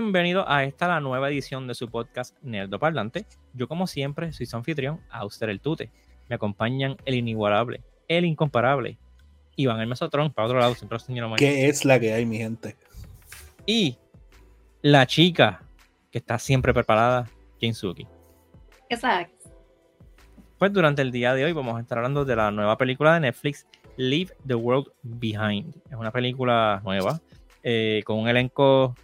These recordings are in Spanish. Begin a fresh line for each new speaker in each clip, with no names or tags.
Bienvenido a esta la nueva edición de su podcast Nerdo Parlante. Yo, como siempre, soy su anfitrión, Auster el Tute. Me acompañan el inigualable, el incomparable, Iván el Mesotrón, para otro lado, siempre señor
¿Qué es la que hay, mi gente?
Y la chica que está siempre preparada, Jinsuki.
Exacto.
Pues durante el día de hoy vamos a estar hablando de la nueva película de Netflix, Leave the World Behind. Es una película nueva eh, con un elenco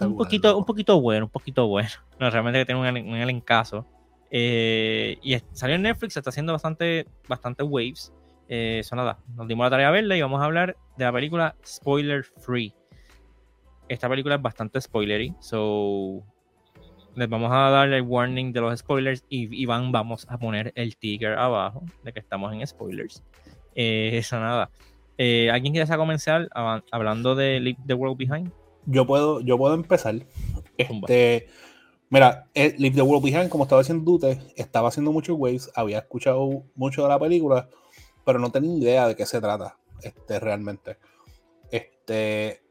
un poquito, un poquito bueno, un poquito bueno. No, realmente que tiene un, un elencazo. Eh, y salió en Netflix, está haciendo bastante, bastante waves. Eh, eso nada, nos dimos la tarea de verla y vamos a hablar de la película Spoiler Free. Esta película es bastante spoilery, so les vamos a dar el warning de los spoilers y vamos a poner el ticker abajo de que estamos en spoilers. Eh, eso nada. Eh, ¿Alguien quiere comenzar hablando de Leave the World Behind?
Yo puedo, yo puedo empezar. Este, mira, eh, Leave the World Behind, como estaba diciendo Dute, estaba haciendo muchos waves, había escuchado mucho de la película, pero no tenía idea de qué se trata este, realmente. Este,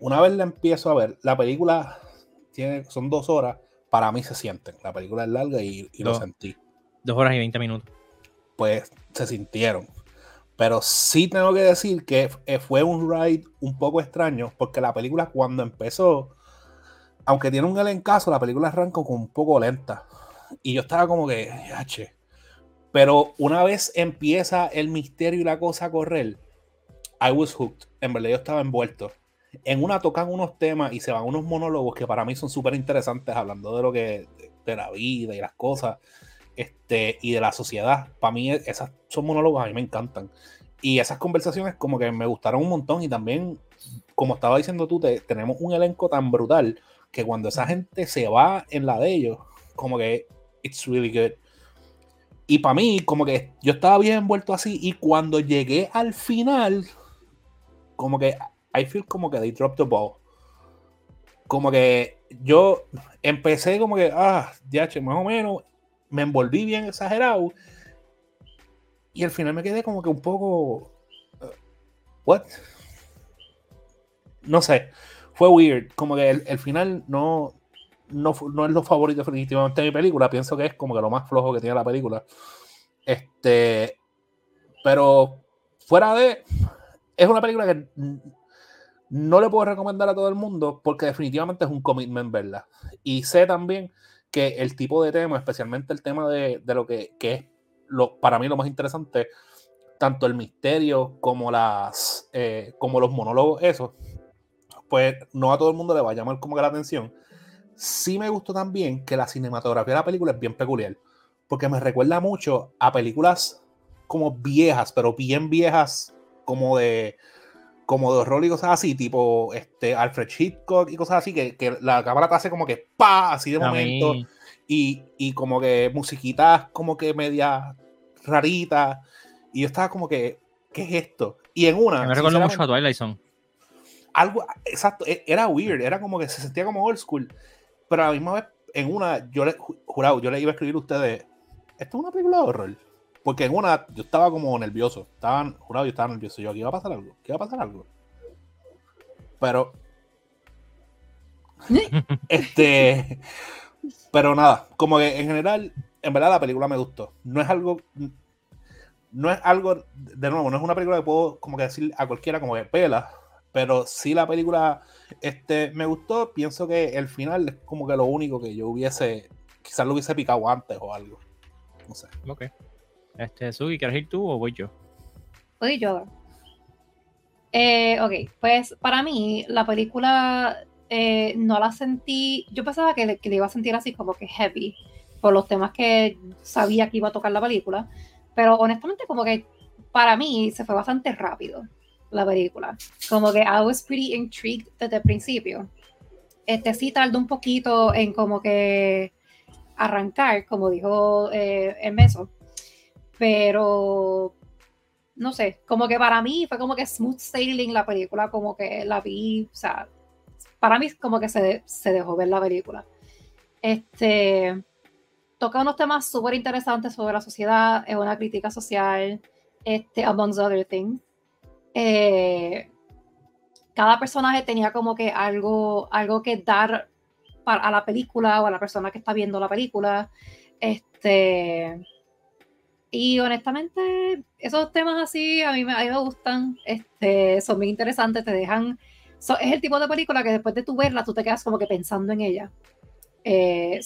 una vez la empiezo a ver, la película tiene, son dos horas, para mí se sienten. La película es larga y, lo sentí.
Dos horas y veinte minutos.
Pues se sintieron. Pero sí tengo que decir que eh, fue un ride un poco extraño, porque la película cuando empezó, aunque tiene un elencazo, la película arranca con un poco lenta. Y yo estaba como que, H. Pero una vez empieza el misterio y la cosa a correr, I was hooked. En verdad yo estaba envuelto en una tocan unos temas y se van unos monólogos que para mí son súper interesantes, hablando de lo que, de la vida y las cosas, este, y de la sociedad. Para mí, esas son monólogos, a mí me encantan. Y esas conversaciones como que me gustaron un montón y también, como estaba diciendo tú, tenemos un elenco tan brutal que cuando esa gente se va en la de ellos, como que it's really good. Y para mí, como que yo estaba bien envuelto así y cuando llegué al final, como que I feel como que they dropped the ball. Como que yo empecé como que, ah, ya, más o menos, me envolví bien exagerado. Y al final me quedé como que un poco. Uh, ¿What? No sé. Fue weird. Como que el, final no, no, no, es lo favorito definitivamente de mi película. Pienso que es como que lo más flojo que tiene la película. Este. Pero fuera de. Es una película que no le puedo recomendar a todo el mundo porque definitivamente es un commitment verla. Y sé también que el tipo de tema, especialmente el tema de, lo que, es lo, para mí lo más interesante, tanto el misterio como, las, eh, como los monólogos, eso, pues no a todo el mundo le va a llamar como que la atención. Sí me gustó también que la cinematografía de la película es bien peculiar, porque me recuerda mucho a películas como viejas, pero bien viejas, como de como de horror y cosas así, tipo este, Alfred Hitchcock y cosas así, que, que la cámara te hace como que pa, así de momento, y, y, como que musiquitas como que media raritas, y yo estaba como que, ¿qué es esto? Y en una...
Me recuerdo mucho a Twilight Zone.
Algo, exacto, e, era weird, era como que se sentía como old school, pero a la misma vez, en una, yo le, jurado, yo le iba a escribir a ustedes, ¿esto es una película de horror? Porque en una yo estaba como nervioso. Estaban, jurado, yo estaba nervioso. Yo, aquí va a pasar algo. ¿Qué va a pasar algo? Pero. este. Pero nada, como que en general, en verdad la película me gustó. No es algo. No es algo, de nuevo, no es una película que puedo como que decir a cualquiera como que pela, pero si la película este, me gustó. Pienso que el final es como que lo único que yo hubiese, quizás lo hubiese picado antes o algo. No sé.
Ok. Este, Sugi, ¿quieres ir tú o voy yo?
Voy yo. Eh, ok, pues para mí la película eh, no la sentí, yo pensaba que, que le iba a sentir así como que heavy por los temas que sabía que iba a tocar la película, pero honestamente como que para mí se fue bastante rápido la película, como que I was pretty intrigued desde el principio. Este sí tardó un poquito en como que arrancar, como dijo eh, el meso, pero no sé, como que para mí fue como que smooth sailing la película, como que la vi, o sea, para mí como que se, se dejó ver la película. Este toca unos temas súper interesantes sobre la sociedad, es una crítica social, este, amongst other things. Eh, cada personaje tenía como que algo, algo que dar a la película o a la persona que está viendo la película. Este, y honestamente, esos temas así a mí me, a mí me gustan, este, son muy interesantes, te dejan... es el tipo de película que después de tu verla, tú te quedas como que pensando en ella. Eh,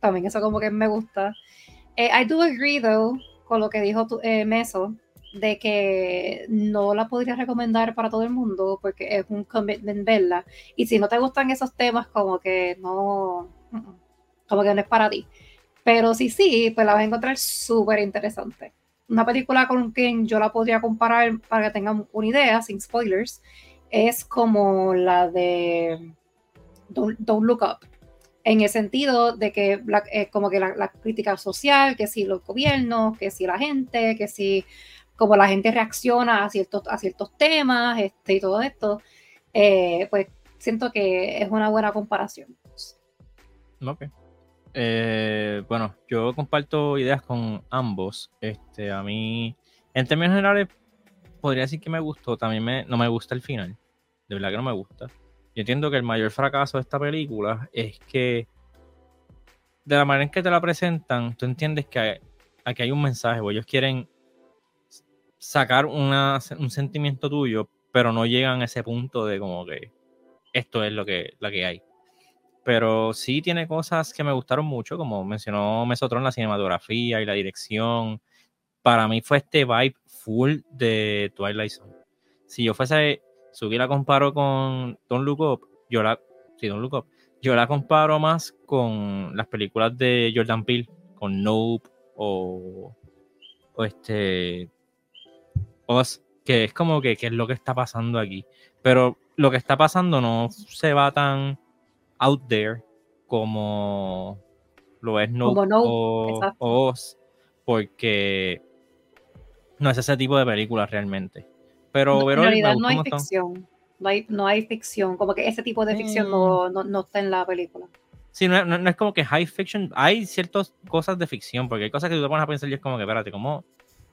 también eso como que me gusta. Eh, I do agree, though, con lo que dijo tu, eh, Meso, de que no la podría recomendar para todo el mundo porque es un commitment verla. Y si no te gustan esos temas, como que no, como que no es para ti. Pero sí, sí, pues la vas a encontrar súper interesante. Una película con quien yo la podría comparar para que tengan una idea, sin spoilers, es como la de Don't, Look Up. En el sentido de que eh, como que la, crítica social, que si los gobiernos, que si la gente, que si como la gente reacciona a ciertos, a ciertos temas este, y todo esto, eh, pues siento que es una buena comparación.
Ok. Eh, bueno, yo comparto ideas con ambos. Este, a mí, en términos generales, podría decir que me gustó. También me, no me gusta el final. De verdad que no me gusta. Yo entiendo que el mayor fracaso de esta película es que de la manera en que te la presentan, tú entiendes que aquí hay un mensaje, ellos quieren sacar un sentimiento tuyo, pero no llegan a ese punto de como que esto es lo que, lo que hay. Pero sí tiene cosas que me gustaron mucho, como mencionó Mesotron, la cinematografía y la dirección. Para mí fue este vibe full de Twilight Zone. Si yo fuese, si la comparo con Don't Look Up, yo la, sí, Don't Look Up, yo la comparo más con las películas de Jordan Peele, con Nope o, o este que es como que qué es lo que está pasando aquí. Pero lo que está pasando no se va tan out there como lo es No, o, Oz, porque no es ese tipo de película realmente. Pero,
en realidad no hay ficción. No hay, ficción, como que ese tipo de ficción no, mm. no, está en la película.
Sí, no, no, es como que high fiction, hay ciertas cosas de ficción, porque hay cosas que tú te pones a pensar y es como que, espérate, ¿cómo,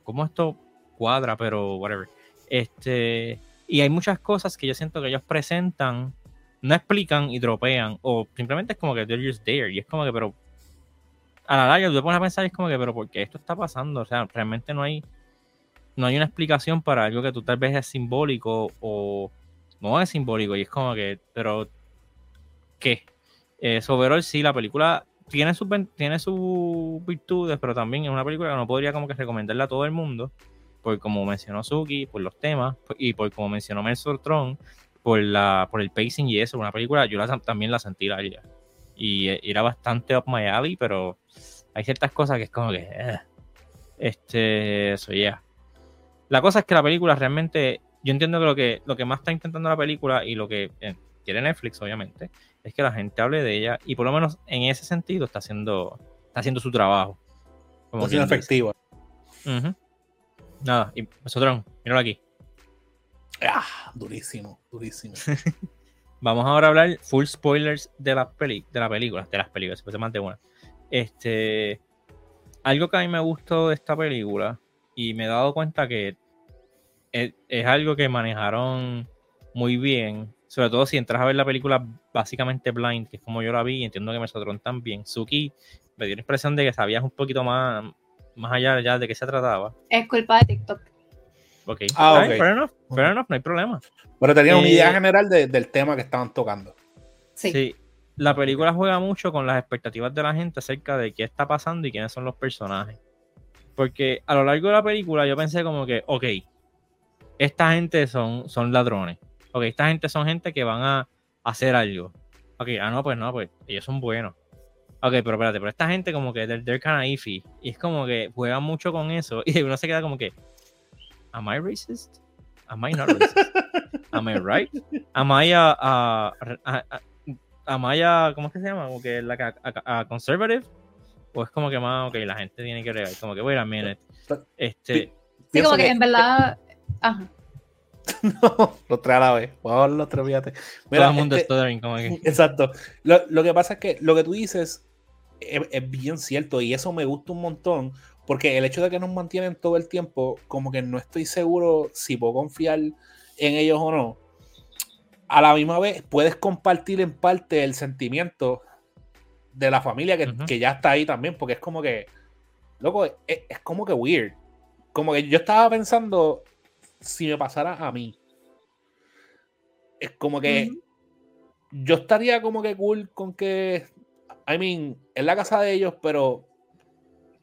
cómo esto cuadra, pero whatever. Este, y hay muchas cosas que yo siento que ellos presentan, no explican y dropean, o simplemente es como que they're just there, y es como que, pero a la larga tú te pones a pensar es como que, pero ¿por qué esto está pasando? O sea, realmente no hay, no hay una explicación para algo que tú tal vez es simbólico o no es simbólico, y es como que, pero, ¿qué? Eh, sí, la película tiene sus tiene sus virtudes, pero también es una película que no podría como que recomendarla a todo el mundo por como mencionó Suki, por los temas, y por como mencionó Tron, por la por el pacing y eso, una película, yo también la sentí la Y eh, era bastante up my alley, pero hay ciertas cosas que es como que. Eh, este. Eso ya. La cosa es que la película realmente. Yo entiendo que lo que, lo que más está intentando la película y lo que eh, quiere Netflix, obviamente, es que la gente hable de ella y por lo menos en ese sentido está haciendo, está haciendo su trabajo.
Como está siendo efectiva.
Nada, y nosotros, míralo aquí.
Ah, durísimo, durísimo.
Vamos ahora a hablar full spoilers de, la peli de la película, de las películas, de una. Este, algo que a mí me gustó de esta película y me he dado cuenta que es, algo que manejaron muy bien, sobre todo si entras a ver la película básicamente blind, que es como yo la vi, y entiendo que Mesotron también. Suki me dio la impresión de que sabías un poquito más, más allá ya de qué se trataba.
Es culpa de TikTok.
Ok, ah, okay. fair, enough, fair enough, no hay problema.
Pero tenía una idea eh, general del tema que estaban tocando.
Sí. sí. La película juega mucho con las expectativas de la gente acerca de qué está pasando y quiénes son los personajes. Porque a lo largo de la película yo pensé como que, ok, esta gente son, son ladrones. Ok, esta gente son gente que van a hacer algo. Ok, ah, no, pues no, pues ellos son buenos. Ok, pero espérate, pero esta gente como que they're, they're kind of iffy. Y es como que juegan mucho con eso. Y uno se queda como que, ¿Am I racist? ¿Am I not racist? ¿Am I right? ¿Am I a, a, a, am I a ¿cómo es que se llama? Como que la a, conservative? ¿O es como que más, ok, la gente tiene que regar? Como que, wait a minute. Este,
sí, como que, en verdad... Ajá.
no, lo trae a la vez. Por lo otro, fíjate.
Todo el mundo este, como que...
Exacto. Lo, lo, que pasa es que lo que tú dices es, bien cierto y eso me gusta un montón porque el hecho de que nos mantienen todo el tiempo, como que no estoy seguro si puedo confiar en ellos o no. a la misma vez puedes compartir en parte el sentimiento de la familia que,
Ujú.
que ya está ahí también, porque es como que, loco, es, es como que weird. Como que yo estaba pensando si me pasara a mí. Es como que
Ujú.
yo estaría como que cool con que, I mean, es la casa de ellos, pero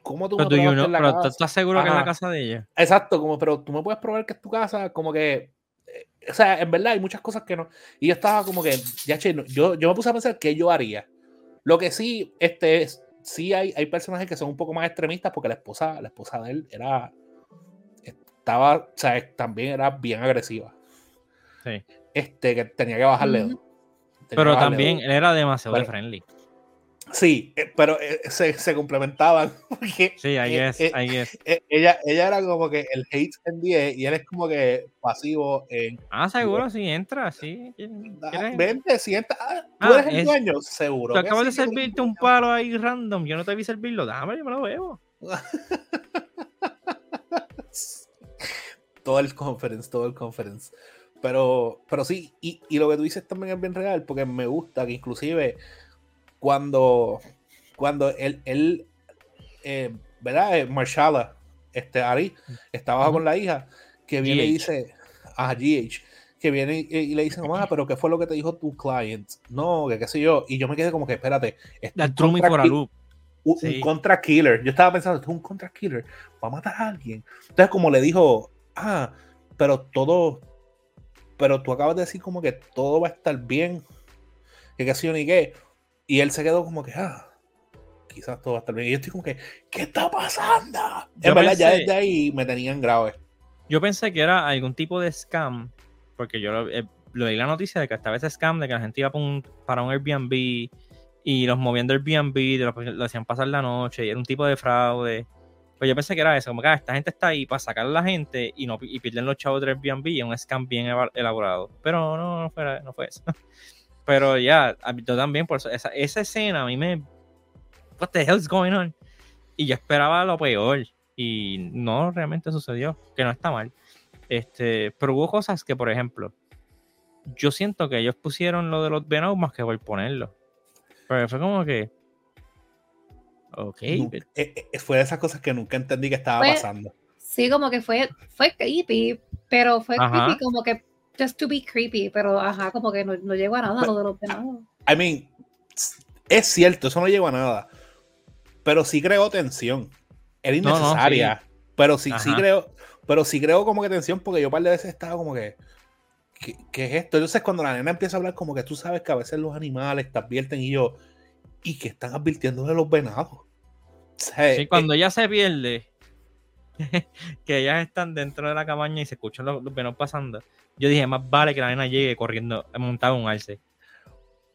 ¿cómo tú
Pero,
me
you
probaste
know-
en la
pero ¿tú
casa?
estás seguro que es la
Ajá.
casa de ella?
Exacto, como, pero tú me puedes probar que es tu casa, como que, eh, o sea, en verdad hay muchas cosas que no. Y yo estaba como que, ya che, no, yo, yo me puse a pensar qué yo haría. Lo que sí, este, es, sí hay, hay personajes que son un poco más extremistas porque la esposa, la esposa de él era, estaba, o sea, también era bien agresiva.
Sí.
Este, que tenía que bajarle.
Ujú.
dos. Tenía que
Pero
bajarle
también
dos.
él era demasiado de
Bueno.
friendly.
Sí, eh, pero eh, se, se complementaban. Porque
Sí,
eh,
I guess.
eh, ella, ella era como que el hate en 10 y él es como que pasivo en
Ah, seguro, sí, entra, sí.
Ah. Vente, sienta. ah, ¿Tú
Ah,
eres el
es-
dueño? Seguro.
Tú acabas de servirte un palo ahí random. Yo no te vi servirlo. Dame, yo me lo bebo.
Todo el conference, todo el conference. Pero, pero sí, y, y lo que tú dices también es bien real, porque me gusta que inclusive cuando, cuando él, él eh, ¿verdad? Eh, Marshala, este Ari, estaba con la hija, que viene y
GH.
dice, a GH, que viene y, y le dice, mamá, pero ¿qué fue lo que te dijo tu client? No, que qué sé yo. Y yo me quedé como que, espérate, es un contra un, contra killer. Yo estaba pensando, esto es un contra killer, va a matar a alguien. Entonces, como le dijo, ah, pero todo, pero tú acabas de decir como que todo va a estar bien, que qué sé yo ni qué. Y él se quedó como que, ah, quizás todo va a estar bien. Y yo estoy como que, ¿qué está pasando?
Yo
en verdad, ya
pensé-
desde ahí me tenían grave.
Yo pensé que era algún tipo de scam, porque yo lo, eh, lo leí la noticia de que estaba ese scam de que la gente iba para un, para un Airbnb y los movían del Airbnb, lo, lo hacían pasar la noche y era un tipo de fraude. Pues yo pensé que era eso, como que ah, esta gente está ahí para sacar a la gente y no y pierden los chavos del Airbnb y es un scam bien elaborado. Pero no, no fue, no fue eso. Pero ya, a mí- yo también, por eso, esa, esa escena a mí me. What the hell is going on? Y yo esperaba lo peor. Y no realmente sucedió, que no está mal. Este, pero hubo cosas que, por ejemplo, yo siento que ellos pusieron lo de los Venom más que por ponerlo. Pero fue como que. Ok.
Eh, eh, fue de esas cosas que nunca entendí que estaba
Fue-
pasando.
Sí, como que fue, fue creepy, pero fue
Ajá.
creepy como que just to be creepy, pero ajá, como que no, no llegó a nada lo de los venados.
I mean, es cierto, eso no llegó a nada. Pero sí creó tensión. Era
No, no,
innecesaria. Pero sí, sí creo, pero sí creo como que tensión, porque yo un par de veces estaba como que. ¿qué, qué es esto? Entonces, cuando la nena empieza a hablar, como que tú sabes que a veces los animales te advierten y yo. ¿Y que están advirtiendo de los venados? O sea,
Sí,
eh,
cuando ya se pierde, que ellas están dentro de la cabaña y se escuchan los, los Venom pasando, yo dije, más vale que la nena llegue corriendo, montada en un alce.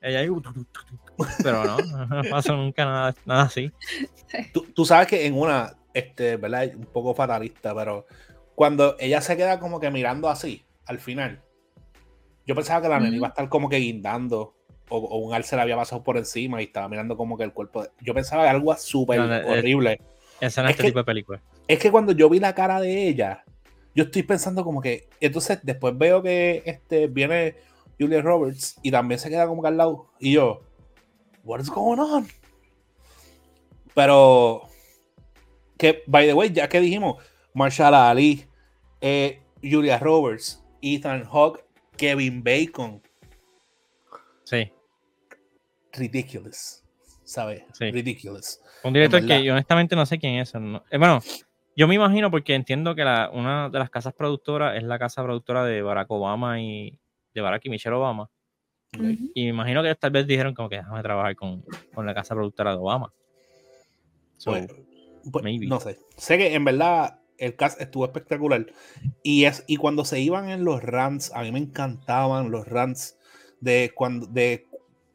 Ella ahí, pero no, no pasó nunca nada, nada así.
tú, tú sabes que en una, este, ¿verdad? Un poco fatalista, pero cuando ella se queda como que mirando así, al final, yo pensaba que la nena iba a estar como que guindando, o, o un alce le había pasado por encima y estaba mirando como que el cuerpo. de- Yo pensaba que algo súper
No, no,
horrible.
Ese no
Es
es este
que-
tipo de película.
Es que cuando yo vi la cara de ella, yo estoy pensando como que. Entonces, después veo que este, viene Julia Roberts y también se queda como que al lado. Y yo, what is going on? Pero, que, by the way, ya que dijimos, Marshall Ali, eh, Julia Roberts, Ethan Hawke, Kevin Bacon,
Sí,
ridiculous. ¿Sabes?
Sí.
Ridiculous.
un director que yo honestamente no sé quién es. no- eh, bueno, yo me imagino porque entiendo que la, una de las casas productoras es la casa productora de Barack Obama y de Barack y Michelle Obama. Y me imagino que tal vez dijeron como que déjame trabajar con, con la casa productora de Obama. So,
Pues, pues,
maybe.
no sé. Sé que en verdad el cast estuvo espectacular. Y, es, y cuando se iban en los rants, a mí me encantaban los rants de cuando, de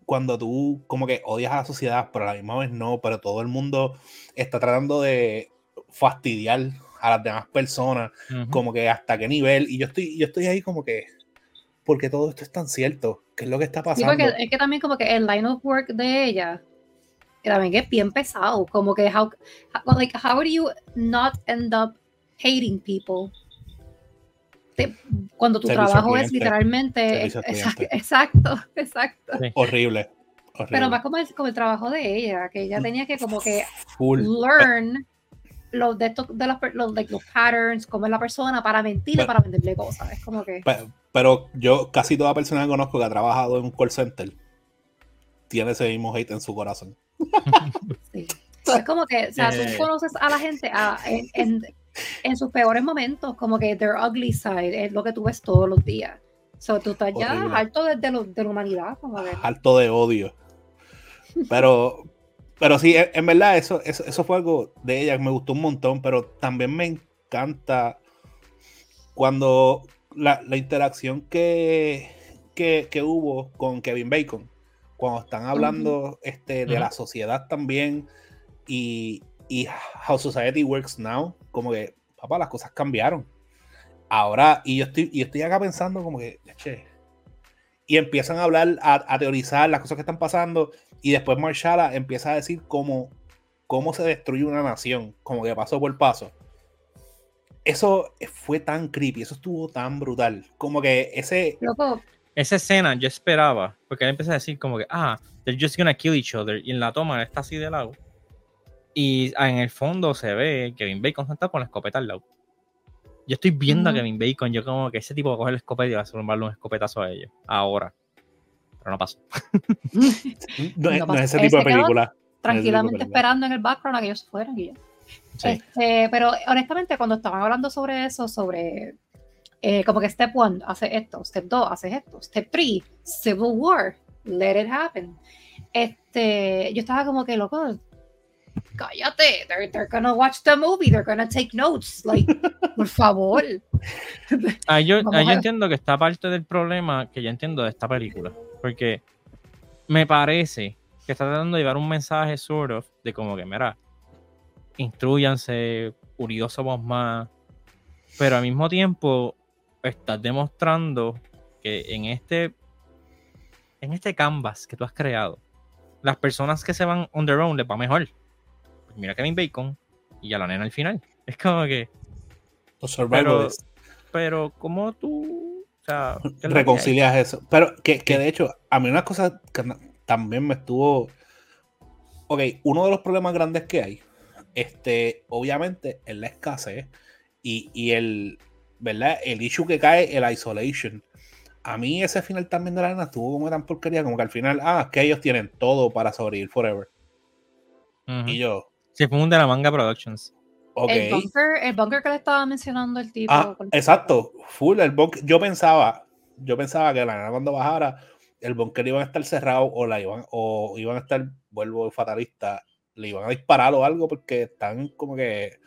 cuando tú como que odias a la sociedad, pero a la misma vez no, pero todo el mundo está tratando de fastidiar a las demás personas,
ujú.
como que hasta qué nivel. Y yo estoy, yo estoy ahí como que, porque todo esto es tan cierto? ¿Qué es lo que está
Sí,
pasando?
porque es que también como que el line of work de ella que también es bien pesado, como que how, how- like how do you not end up hating people? te- cuando tu
Servicio
trabajo es
cliente.
literalmente.
Al
Exacto,
cliente.
exacto, exacto.
Sí.
Horrible. horrible.
Pero más como el, como el trabajo de ella, que ella tenía que como que
Full.
learn los de estos de los, per- los, like, los patterns, cómo es la persona para mentirle,
Pero-
para venderle cosas. Es como que.
Pe- Pero yo, casi toda persona que conozco que ha trabajado en un call center tiene ese mismo hate en su corazón.
Sí. Es como que, o sea,
Eh.
tú conoces a la gente a- en, en- en sus peores momentos, como que their ugly side es lo que tú ves todos los días. So, tú estás ya
Horrible.
harto de, de lo- de la humanidad, como que.
Harto de odio. Pero, pero sí, en, en verdad, eso, eso, eso fue algo de ella que me gustó un montón, pero también me encanta cuando la, la interacción que, que, que hubo con Kevin Bacon, cuando están hablando este, de
Ujú.
la sociedad también y, y how society works now, como que, papá, las cosas cambiaron. Ahora, y yo estoy, y estoy acá pensando como que, che, y empiezan a hablar, a, a teorizar las cosas que están pasando, y después Marshala empieza a decir cómo, cómo se destruye una nación, como que paso por paso. Eso fue tan creepy, eso estuvo tan brutal, como que ese,
Loco,
Esa escena yo esperaba, porque él empieza a decir como que, ah, they're just gonna kill each other. Y en la toma él está así de lado. Y ah, en el fondo se ve Kevin Bacon sentado con la escopeta al lado. Yo estoy viendo a. Kevin Bacon, yo como que ese tipo va a coger la escopeta y va a zumbarle un escopetazo a ellos. Ahora. Pero no pasó.
no, es-
No
no
pasa-
es ese tipo de película.
tranquilamente
película.
esperando en el background a que ellos se fueran y ya.
Sí.
Este, pero honestamente, cuando estaban hablando sobre eso, sobre eh, como que step one hace esto, step 2 hace esto, step 3, civil war, let it happen. Este, yo estaba como que loco, cállate, they're, they're gonna watch the movie, they're gonna take notes, like, por favor.
Ah, yo, ah, yo entiendo que está parte del problema que yo entiendo de esta película. Porque me parece que está tratando de llevar un mensaje sort of de como que, mira, instruyanse, unidos somos más. Pero al mismo tiempo estás demostrando que en este en este canvas que tú has creado, las personas que se van on their own les va mejor. Pues mira Kevin Bacon y a la nena al final. Es como que,
Los survivors
pero como tú, o sea, ¿qué es lo que hay?
reconcilias eso. Pero que, que de hecho, a mí una cosa que también me estuvo. Ok, uno de los problemas grandes que hay, este, obviamente, es la escasez y, y el, ¿verdad? El issue que cae, el isolation. A mí ese final también de la nena estuvo como tan porquería, como que al final, ah, que ellos tienen todo para sobrevivir forever. Y yo,
Sí, fue un de la manga Productions.
El, bunker, el bunker que le estaba mencionando el tipo.
Ah, exacto, full el bunker. Yo pensaba, yo pensaba que la nena cuando bajara, el bunker iba a estar cerrado o la iban, o iban a estar, vuelvo fatalista, le iban a disparar o algo porque están como que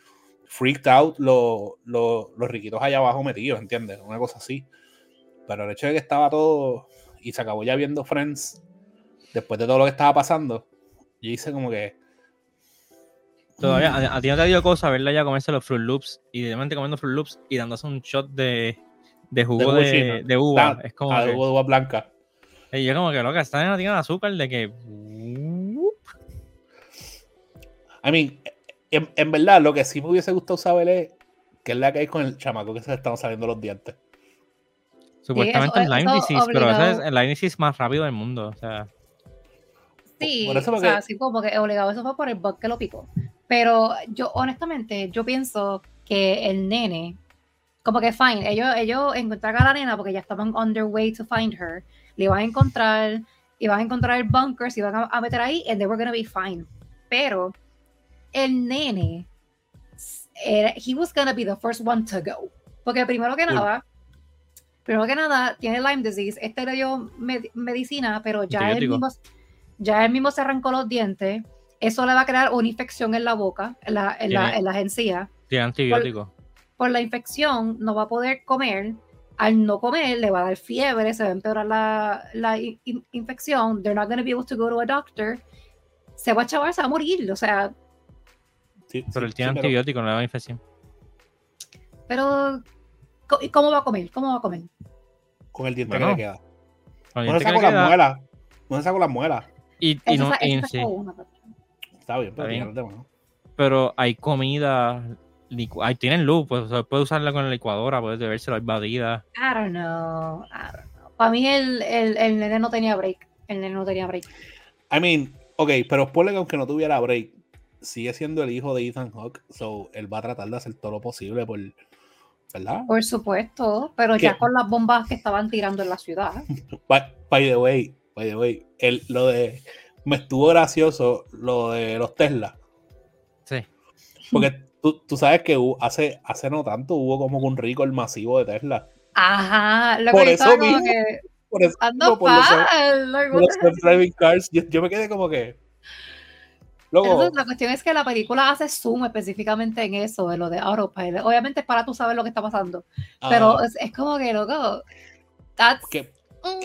freaked out los, los, los riquitos allá abajo metidos, ¿entiendes? Una cosa así. Pero el hecho de que estaba todo y se acabó ya viendo Friends después de todo lo que estaba pasando, yo hice como que.
Todavía, a, a ti no te dio cosa verla ya comerse los Fruit Loops y de repente comiendo Fruit Loops y dándose un shot de, de jugo de, de uva.
ah,
es como
ah,
que,
hubo uva blanca.
y yo como que loca, esta nena tiene azúcar de que
I mean, en, en verdad, lo que sí me hubiese gustado saber es qué es la que hay con el chamaco que se le están saliendo los dientes.
supuestamente
eso-
es Lyme disease, pero ese es
obligado.
el Lyme disease más rápido del mundo. O sea,
Sí,
Por eso
o sea, sí, como que obligado, eso fue por el bug que lo picó. Pero yo, honestamente, yo pienso que el nene, como que fine, ellos, ellos encontraron a la nena porque ya estaban on their way to find her, le iban a encontrar, iban a encontrar el bunker, se iban a, a meter ahí, and they were gonna be fine. Pero el nene, era, he was gonna be the first one to go. Porque primero que nada, primero que nada, tiene Lyme disease, este le dio med- medicina, pero ya él mismo, ya él mismo se arrancó los dientes. Eso le va a crear una infección en la boca, en la, en la,
Tiene-
en las encías.
tiene antibióticos.
Por la infección no va a poder comer. Al no comer, le va a dar fiebre, se va a empeorar la, la in- in- infección. They're not going to be able to go to a doctor. Se va a chavar, se va a morir. O sea,
Sí,
Pero él tiene
sí, pero
antibióticos, no le da infección.
pero ¿y ¿cómo va a comer? ¿Cómo va a comer?
con el diente
Bueno,
que le queda. No se
te
sacó las muelas. No se sacó las muelas.
y, no,
sa-
y
eso
sí,
sacó una.
Está bien, pero
Está bien.
tema, ¿no?
pero hay comida Ahí tienen luz, pues puede usarla con la licuadora, puede beberse invadida.
I don't know. I don't know. Para mí el, el, el nene no tenía break. El nene no tenía break.
I mean, ok, pero ponle que aunque no tuviera break, sigue siendo el hijo de Ethan Hawke, so él va a tratar de hacer todo lo posible por, ¿verdad?
Por supuesto, pero ya con las bombas que estaban tirando en la ciudad.
By, the way, by the way, el, lo de, me estuvo gracioso lo de los Tesla.
Sí.
Porque tú, tú sabes que hace, hace no tanto hubo como un rico el masivo de Tesla.
Ajá,
lo por que eso mismo, que por eso ando por, los, driving cars, yo, yo me quedé como que
la cuestión es que la película hace zoom específicamente en eso, de lo de autopilot. Obviamente es para tú saber lo que está pasando. Pero es, como que, loco,
Que,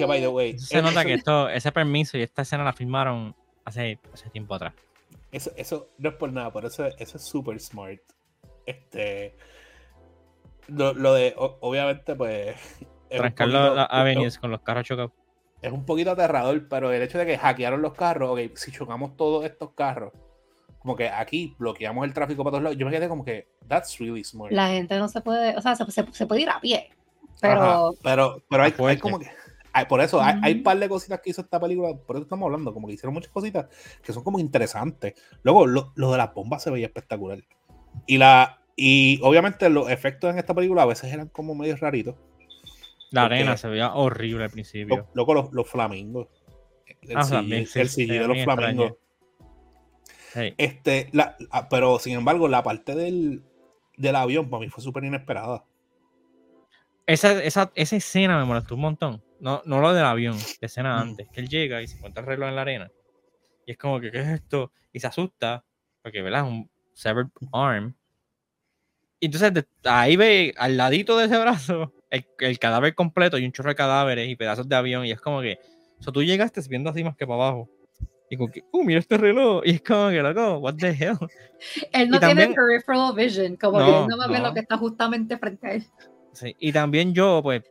by the way.
Se nota que esto, ese permiso y esta escena la filmaron hace, hace tiempo atrás.
Eso, eso no es por nada, pero eso, eso es súper smart. Este. Lo, de, obviamente, pues.
Trancar las avenidas con los carros chocados
es un poquito aterrador, pero el hecho de que hackearon los carros, ok, si chocamos todos estos carros, como que aquí bloqueamos el tráfico para todos lados, yo me quedé como que, that's really smart.
La gente no se puede, o sea, se, se, puede ir a pie, pero...
pero, pero hay, como que... por eso, hay, un par de cositas que hizo esta película, por eso estamos hablando, como que hicieron muchas cositas que son como interesantes. Luego, lo, lo de las bombas se veía espectacular. Y la y obviamente los efectos en esta película a veces eran como medio raritos.
La arena se veía horrible al principio.
Loco, los, los, flamingos. El, ah, de los flamingos. Este, la, pero sin embargo, la parte del, del avión para mí fue súper inesperada.
Esa, esa, esa, escena me molestó un montón. No, no lo del avión, la escena mm. antes, que él llega y se encuentra el reloj en la arena. Y es como que, ¿qué es esto? Y se asusta, porque, ¿verdad? Es un severed arm. Y entonces ahí ve al ladito de ese brazo el, cadáver completo y un chorro de cadáveres y pedazos de avión. Y es como que, o sea, tú llegaste viendo así más que para abajo. Y como que, uh, mira este reloj. Y es como que, loco, what the hell.
Él no tiene peripheral vision, como que no va a ver lo que está justamente frente a él.
Sí, y también yo, pues,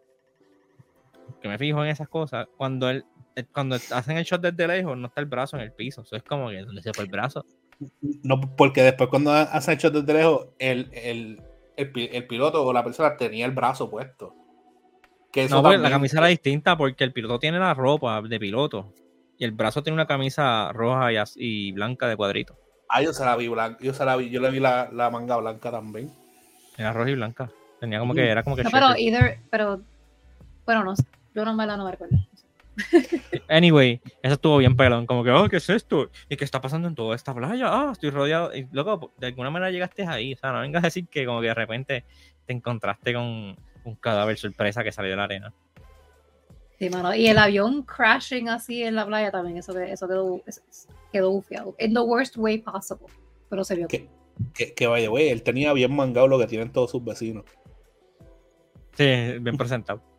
que me fijo en esas cosas, cuando él, eh, cuando hacen el shot desde lejos, no está el brazo en el piso. Eso es como que, ¿dónde se fue el brazo?
No, porque después cuando hacen el shot desde lejos, el, el, el, piloto o la persona tenía el brazo puesto.
Que no, pues, la camisa era distinta porque el piloto tiene la ropa de piloto y el brazo tiene una camisa roja y, blanca de cuadrito.
Ah, yo se la vi blanca, yo se la vi, yo le vi la, manga blanca también.
Era roja y blanca. Tenía como que, era como que.
No, pero, either, pero, bueno, no, yo no me la no me recuerdo.
Anyway, eso estuvo bien pelón. Como que, oh, ¿qué es esto? ¿Y qué está pasando en toda esta playa? Ah, estoy rodeado. Y luego, de alguna manera llegaste ahí. O sea, no vengas a decir que como que de repente te encontraste con un cadáver sorpresa que salió de la arena.
Sí, mano. Y el avión crashing así en la playa también. Eso, eso quedó, quedó bufiado. In the worst way possible. Pero se vio.
Que, que, que vaya, güey. Él tenía bien mangado lo que tienen todos sus vecinos.
Sí, bien presentado.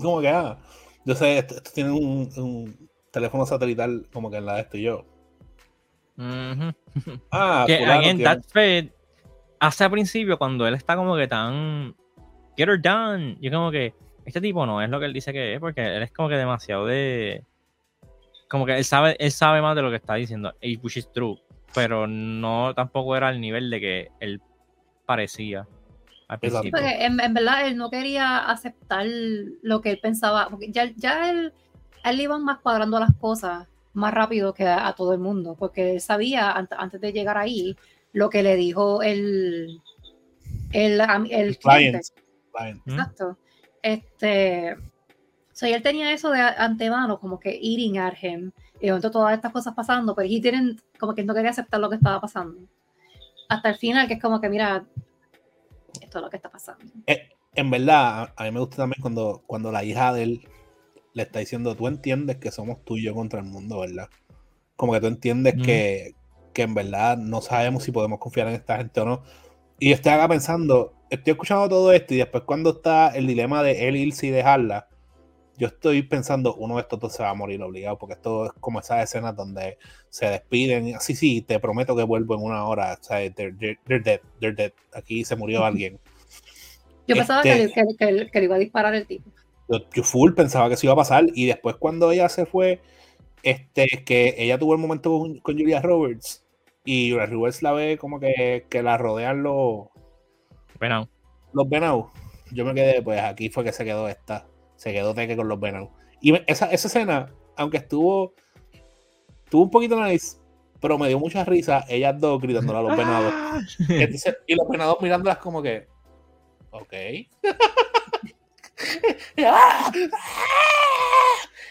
Como que, ah, yo sé, esto, tiene un, teléfono satelital como que en la de esto y yo.
Ah, que again, that's fair. Hace al principio, cuando él está como que tan. Get her done. Yo como que. Este tipo no es lo que él dice que es, porque él es como que demasiado de. Como que él sabe, él sabe más de lo que está diciendo. which is true. Pero no tampoco era al nivel de que él parecía.
Porque en, verdad él no quería aceptar lo que él pensaba, porque ya, ya él, él iba más cuadrando las cosas más rápido que a, todo el mundo, porque él sabía antes de llegar ahí lo que le dijo el, el, el cliente. Exacto. Este, so, él tenía eso de antemano, como que eating at him, y de todas estas cosas pasando, pero tienen como que no quería aceptar lo que estaba pasando. Hasta el final, que es como que, mira, esto lo que está pasando.
Eh, en verdad, a mí me gusta también cuando, cuando la hija de él le está diciendo, tú entiendes que somos tú y yo contra el mundo, ¿verdad? Como que tú entiendes que, en verdad no sabemos si podemos confiar en esta gente o no. Y estoy acá pensando, estoy escuchando todo esto y después cuando está el dilema de él irse y dejarla, yo estoy pensando, uno de estos dos se va a morir obligado, porque esto es como esas escenas donde se despiden, sí, sí, te prometo que vuelvo en una hora, o sea, they're, dead, they're dead, aquí se murió alguien.
Yo pensaba que, este que, que, le iba a disparar el tipo.
Yo, full pensaba que eso iba a pasar, y después cuando ella se fue, este, que ella tuvo el momento con, Julia Roberts, y Julia Roberts la ve como que, que la rodean los
Venado.
Los Venau. Yo me quedé, pues aquí fue que se quedó esta. Se quedó Teque con los Venau. Y esa, esa escena, aunque estuvo. Estuvo un poquito nice, pero me dio mucha risa ellas dos gritándole a los venados.
Ah.
Entonces, y los venados mirándolas como que. Ok.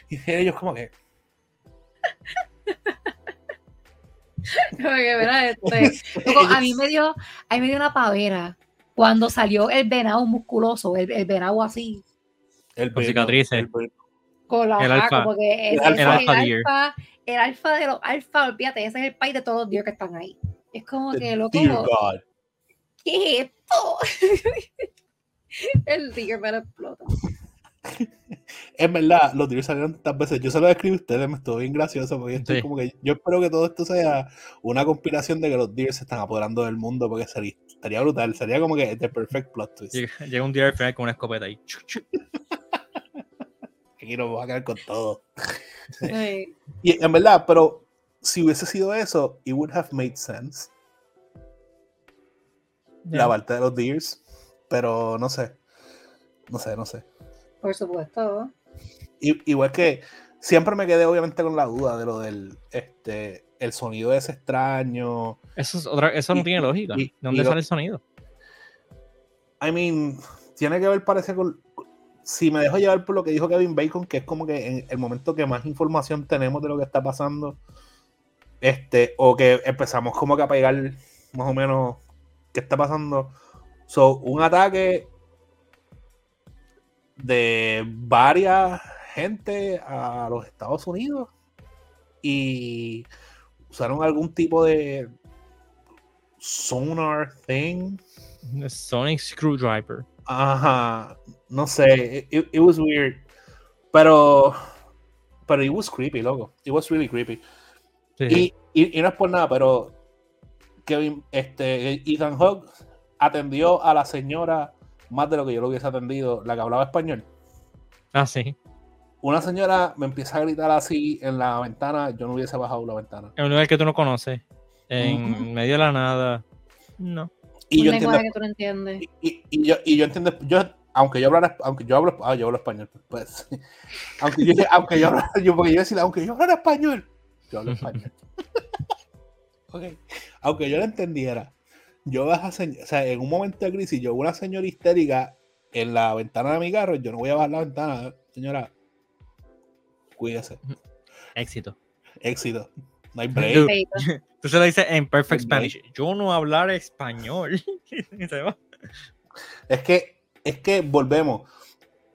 y, ellos como que.
Como que, mira, este, loco, a mí me dio, a mí me dio una pavera cuando salió el venado musculoso, el, el venado así,
El
Con cicatrices.
el venado.
con la
El alfa.
como que ese-
El
es
alfa deer.
alfa, el alfa de los alfa, olvídate, ese es el país de todos los dios que están ahí. Es como que, loco,
Dear God.
¿qué es esto? el deer me lo explota.
En verdad, los tiros salieron tantas veces. Yo se lo escribí a ustedes, me estuvo bien gracioso porque estoy
Sí.
como que yo espero que todo esto sea una conspiración de que los deers se están apoderando del mundo porque sería, estaría brutal. Sería como que the perfect plot twist.
Llega, llega un día al final con una escopeta ahí.
Aquí nos vamos a quedar con todo.
Sí.
Y en verdad, pero si hubiese sido eso, it would have made sense. La parte de los deers. Pero no sé. No sé, no sé.
Por supuesto.
I- igual que siempre me quedé obviamente con la duda de lo del este el sonido ese extraño.
Eso, es otra, eso no
Y-
tiene lógica.
y-
¿De dónde
y lo-
sale el sonido?
I mean, tiene que ver, parece, con. Si me dejo llevar por lo que dijo Kevin Bacon, que es como que en el momento que más información tenemos de lo que está pasando, este, o que empezamos como que a pegar más o menos qué está pasando. So, un ataque de varias gente a los Estados Unidos y usaron algún tipo de sonar thing
Sonic Screwdriver.
Ajá, no sé, it, it was weird, pero, pero it was creepy, loco, it was really creepy.
Sí,
Y, y, y no es por nada, pero Kevin, este, Ethan Hawke atendió a la señora más de lo que yo lo hubiese atendido, la que hablaba español.
Ah, sí.
Una señora me empieza a gritar así en la ventana, yo no hubiese bajado la ventana.
En un lugar que tú no conoces. En medio de la nada. No.
Y
un
yo entiendo,
que tú no entiendes.
y, y- y yo, y yo entiendo, yo, aunque yo hablara, aunque yo hablo, ah, yo hablo español, pues, aunque yo, aunque yo hablara, yo, porque yo decía, aunque yo hablara español, yo hablo español. Ok. Aunque yo lo entendiera, yo baja, o sea, en un momento de crisis, yo una señora histérica en la ventana de mi carro, yo no voy a bajar la ventana, señora, cuídese,
Éxito.
éxito, no hay break.
Tú se lo dices en perfect. Spanish. Yo no hablar español.
Es que, es que volvemos.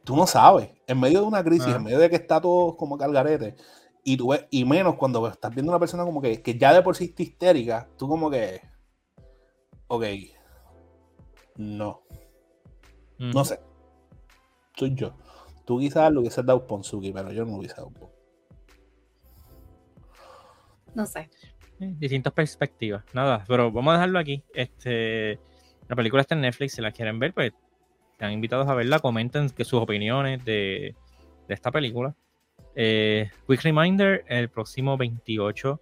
Tú no sabes. En medio de una crisis,
Ah.
en medio de que está todo como calgarete, y tú ves, y menos cuando estás viendo una persona como que, que ya de por sí está histérica, tú como que. Ok. No. No sé. Soy yo. Tú quizás lo hubieses dado Ponzuki, pero yo no lo hubiese dado.
No sé.
Distintas perspectivas. Nada, pero vamos a dejarlo aquí. Este, la película está en Netflix. Si la quieren ver, pues están invitados a verla. Comenten sus opiniones de, esta película. Eh, quick reminder: el próximo 28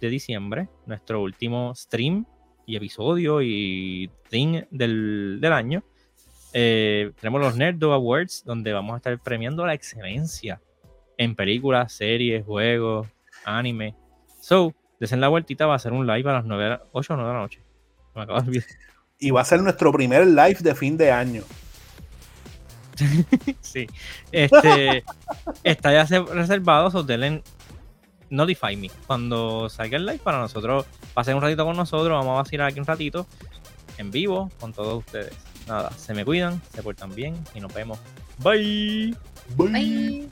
de diciembre, nuestro último stream y episodio y thing del, del año. Eh, tenemos los Nerdo Awards, donde vamos a estar premiando la excelencia en películas, series, juegos, anime. So, desen la vueltita, va a ser un live a las 9 de la, 8 o 9 de la noche. Me acabo de olvidar.
Y va a ser nuestro primer live de fin de año.
Sí. Este, está ya se- reservado, so denle notify me cuando salga el live para nosotros. Pasen un ratito con nosotros, vamos a vacilar aquí un ratito en vivo con todos ustedes. Nada, se me cuidan, se portan bien y nos vemos. Bye.
Bye.
Bye.